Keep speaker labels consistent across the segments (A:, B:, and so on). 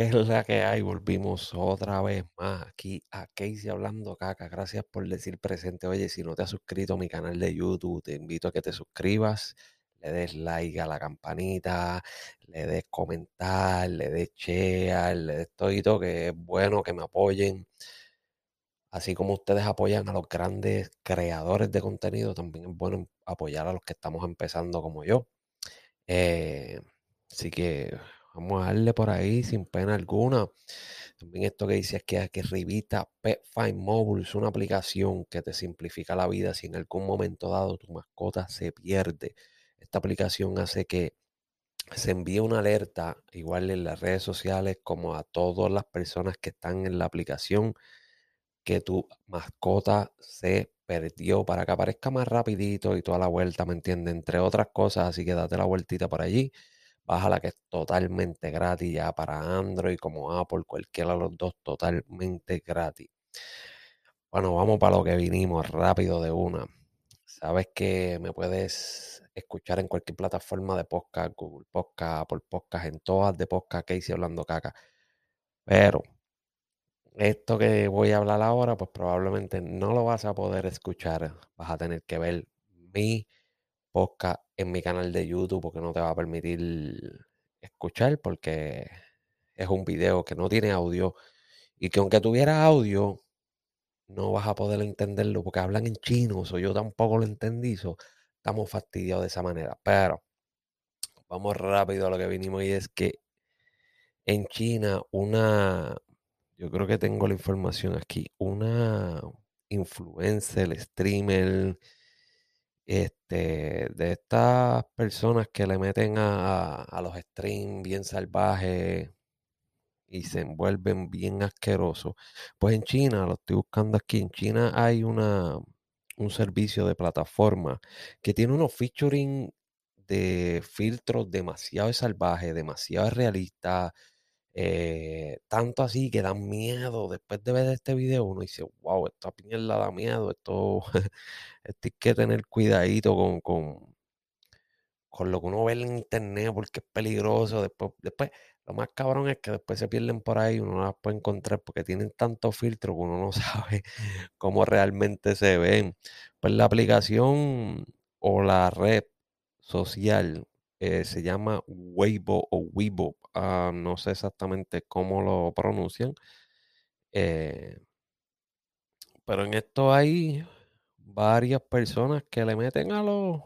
A: ¿Qué es la que hay? Volvimos otra vez más aquí a Casey Hablando Caca. Gracias por decir presente. Oye, si no te has suscrito a mi canal de YouTube, te invito a que te suscribas, le des like a la campanita, le des comentar, le des share, le des todo, que es bueno que me apoyen. Así como ustedes apoyan a los grandes creadores de contenido, también es bueno apoyar a los que estamos empezando como yo. Eh, así que Vamos a darle por ahí sin pena alguna. También esto que dice es que aquí Rivita Pet Find Mobile es una aplicación que te simplifica la vida si en algún momento dado tu mascota se pierde. Esta aplicación hace que se envíe una alerta igual en las redes sociales como a todas las personas que están en la aplicación que tu mascota se perdió para que aparezca más rapidito y toda la vuelta, ¿me entiendes? Entre otras cosas, así que date la vueltita por allí la que es totalmente gratis ya para Android como Apple, cualquiera de los dos totalmente gratis. Bueno, vamos para lo que vinimos rápido de una. Sabes que me puedes escuchar en cualquier plataforma de podcast, Google Podcast, Apple Podcast, en todas de podcast que hice hablando caca. Pero esto que voy a hablar ahora, pues probablemente no lo vas a poder escuchar. Vas a tener que ver mi podcast en mi canal de YouTube porque no te va a permitir escuchar porque es un video que no tiene audio y que aunque tuviera audio no vas a poder entenderlo porque hablan en chino, o yo tampoco lo entendí, estamos fastidiados de esa manera. Pero vamos rápido a lo que vinimos y es que en China una, yo creo que tengo la información aquí, una influencer, streamer, este, de estas personas que le meten a, los streams bien salvajes y se envuelven bien asquerosos. Pues en China, lo estoy buscando aquí, en China hay una, un servicio de plataforma que tiene unos featuring de filtros demasiado salvajes, demasiado realistas, eh, tanto así que dan miedo. Después de ver este video, uno dice, wow, esta mierda da miedo, esto, hay que tener cuidadito con, con, con lo que uno ve en internet porque es peligroso. Después, después, lo más cabrón es que después se pierden por ahí, uno no las puede encontrar porque tienen tanto filtro que uno no sabe cómo realmente se ven. Pues la aplicación o la red social eh, se llama Weibo o Weibo, ah, no sé exactamente cómo lo pronuncian. Eh, pero en esto hay varias personas que le meten a los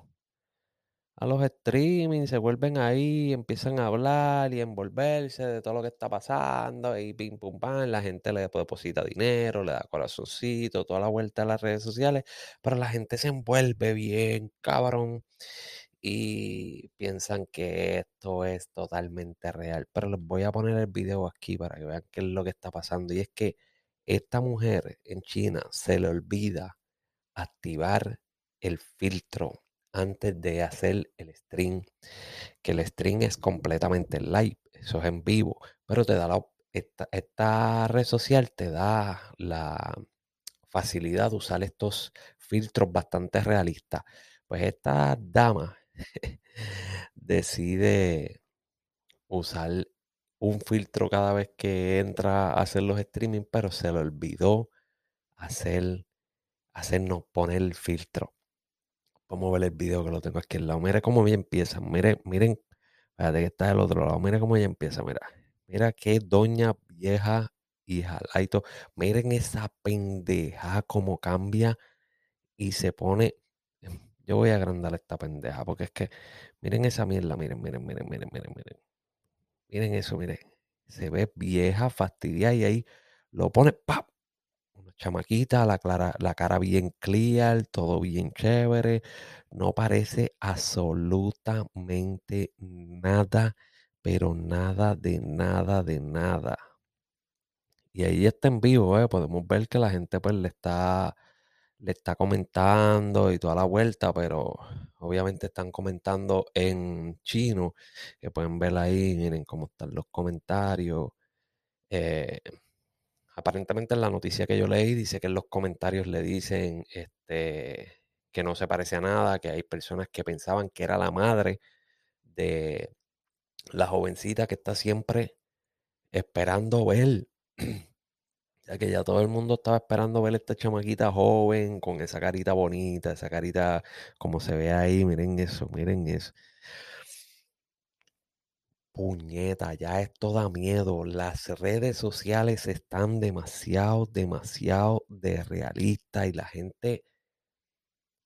A: a los streaming, se vuelven ahí, empiezan a hablar y envolverse de todo lo que está pasando y pim pum pam, la gente le deposita dinero, le da corazoncito, toda la vuelta a las redes sociales, pero la gente se envuelve bien, cabrón y piensan que esto es totalmente real. Pero les voy a poner el video aquí para que vean qué es lo que está pasando. Y es que esta mujer en China se le olvida activar el filtro antes de hacer el stream. Que el stream es completamente live, eso es en vivo, pero te da la, esta, esta red social te da la facilidad de usar estos filtros bastante realistas. Pues esta dama decide usar un filtro cada vez que entra a hacer los streaming, pero se le olvidó hacer, hacernos poner el filtro. Vamos a ver el video que lo tengo aquí al lado. Mira cómo ella empieza. Miren, miren. Espérate que está del otro lado. Mira cómo ella empieza. Mira. Mira qué doña vieja hija. Miren esa pendeja cómo cambia y se pone. Yo voy a agrandar esta pendeja porque es que miren esa mierda, miren, miren, miren, miren, miren, miren. Miren eso, miren. Se ve vieja, fastidia y ahí lo pone, ¡pap! Una chamaquita, la, la cara bien clear, todo bien chévere. No parece absolutamente nada, pero nada de nada de nada. Y ahí está en vivo, ¿eh? podemos ver que la gente pues le está le está comentando y toda la vuelta, pero obviamente están comentando en chino, que pueden ver ahí, miren cómo están los comentarios. Eh, aparentemente en la noticia que yo leí dice que en los comentarios le dicen este, que no se parece a nada, que hay personas que pensaban que era la madre de la jovencita que está siempre esperando ver. ya que ya todo el mundo estaba esperando ver a esta chamaquita joven, con esa carita bonita, esa carita como se ve ahí, miren eso, miren eso. Puñeta, ya esto da miedo. Las redes sociales están demasiado, demasiado de realistas y la gente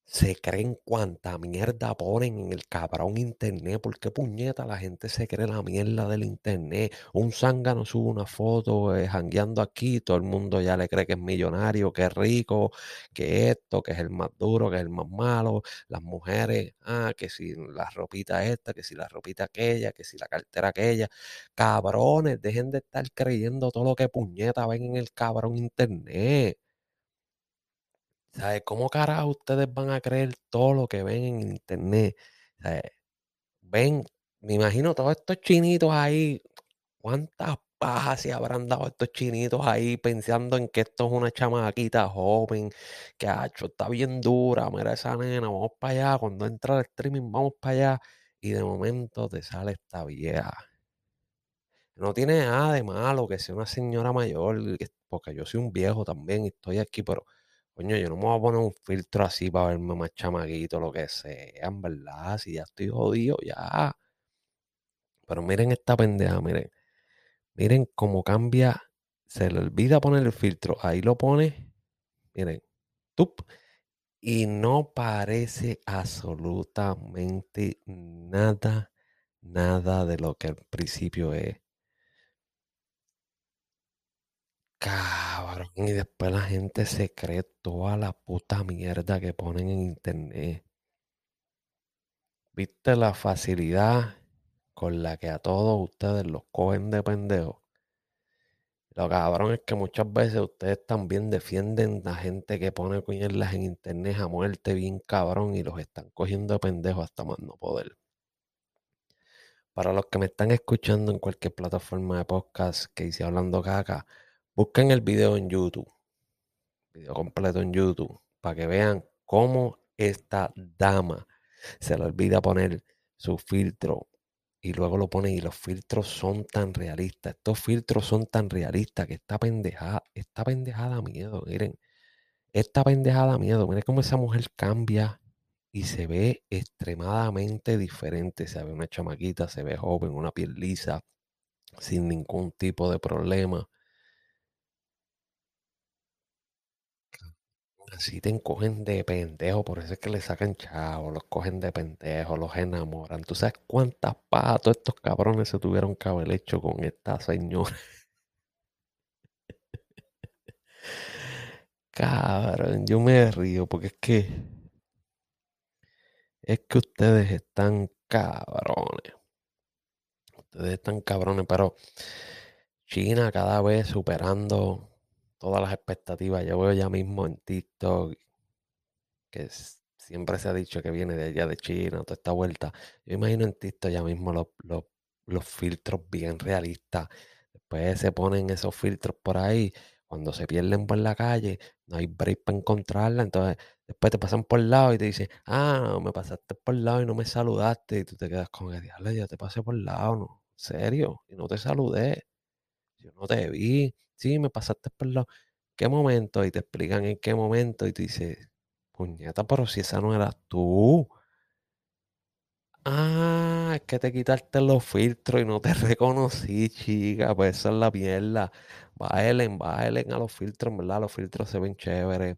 A: se creen cuánta mierda ponen en el cabrón internet. ¿Por qué puñeta la gente se cree la mierda del internet? Un zángano sube una foto eh, jangueando aquí, todo el mundo ya le cree que es millonario, que es rico, que esto, que es el más duro, que es el más malo. Las mujeres, ah, que si la ropita esta, que si la ropita aquella, que si la cartera aquella. Cabrones, dejen de estar creyendo todo lo que puñeta ven en el cabrón internet. ¿Sabes? ¿Cómo carajo ustedes van a creer todo lo que ven en internet? Ven, me imagino todos estos chinitos ahí, cuántas pajas se habrán dado estos chinitos ahí pensando en que esto es una chamaquita joven, que ha hecho, está bien dura, mira esa nena, vamos para allá, cuando entra el streaming, vamos para allá, y de momento te sale esta vieja. No tiene nada de malo que sea una señora mayor, porque yo soy un viejo también y estoy aquí, pero Coño, yo no me voy a poner un filtro así para verme más chamaguito, lo que sea, en verdad. Si ya estoy jodido, ya. Pero miren esta pendeja, miren. Miren cómo cambia. Se le olvida poner el filtro. Ahí lo pone. Miren. Tup. Y no parece absolutamente nada, nada de lo que al principio es. Cabrón, y después la gente se cree toda la puta mierda que ponen en internet. ¿Viste la facilidad con la que a todos ustedes los cogen de pendejos? Lo cabrón es que muchas veces ustedes también defienden a gente que pone cuñelas en internet a muerte bien cabrón y los están cogiendo de pendejos hasta más no poder. Para los que me están escuchando en cualquier plataforma de podcast que hice hablando caca, Busquen el video en YouTube, video completo en YouTube, para que vean cómo esta dama se le olvida poner su filtro y luego lo pone y los filtros son tan realistas. Estos filtros son tan realistas que esta pendejada, esta pendejada miedo, miren, esta pendejada miedo, miren cómo esa mujer cambia y se ve extremadamente diferente. Se ve una chamaquita, se ve joven, una piel lisa, sin ningún tipo de problema. Así te cogen de pendejo, por eso es que le sacan chavos, los cogen de pendejo, los enamoran. ¿Tú sabes cuántas patas estos cabrones se tuvieron que haber hecho con esta señora? Cabrón, yo me río porque es que es que ustedes están cabrones. Ustedes están cabrones, pero China cada vez superando todas las expectativas. Yo veo ya mismo en TikTok que siempre se ha dicho que viene de allá de China, toda esta vuelta. Yo imagino en TikTok ya mismo los, los filtros bien realistas. Después se ponen esos filtros por ahí. Cuando se pierden por la calle, no hay break para encontrarla. Entonces, después te pasan por el lado y te dicen, ah, me pasaste por el lado y no me saludaste. Y tú te quedas con el diablo, ya te pasé por el lado, ¿no? ¿En serio? Y no te saludé. Yo no te vi sí, me pasaste por lado. ¿Qué momento? Y te explican en qué momento y tú dices, puñeta, pero si esa no eras tú. Ah, es que te quitaste los filtros y no te reconocí, chica. Pues esa es la mierda. Bájalen, bájalen a los filtros, ¿verdad? Los filtros se ven chéveres,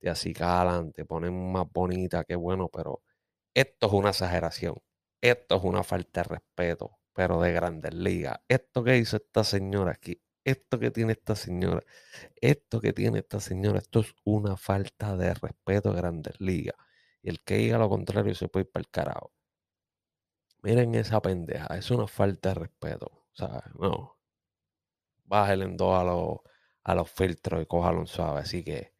A: te acicalan, te ponen más bonita, qué bueno, pero esto es una exageración. Esto es una falta de respeto, pero de grandes ligas. Esto que hizo esta señora aquí esto que tiene esta señora, esto que tiene esta señora, esto es una falta de respeto a grandes ligas. Y el que diga lo contrario se puede ir para el carajo. Miren esa pendeja, es una falta de respeto. O sea, no. Bájale en dos a los, a los filtros y cójalo suave. Así que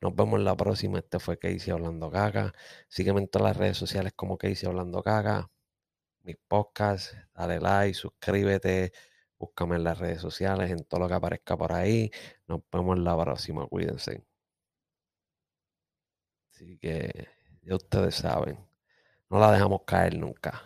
A: nos vemos en la próxima. Este fue Casey Hablando Caca. Sígueme en todas las redes sociales como Casey Hablando Caca. Mis podcasts, dale like, suscríbete. Búscame en las redes sociales, en todo lo que aparezca por ahí. Nos vemos en la próxima, cuídense. Así que ya ustedes saben, no la dejamos caer nunca.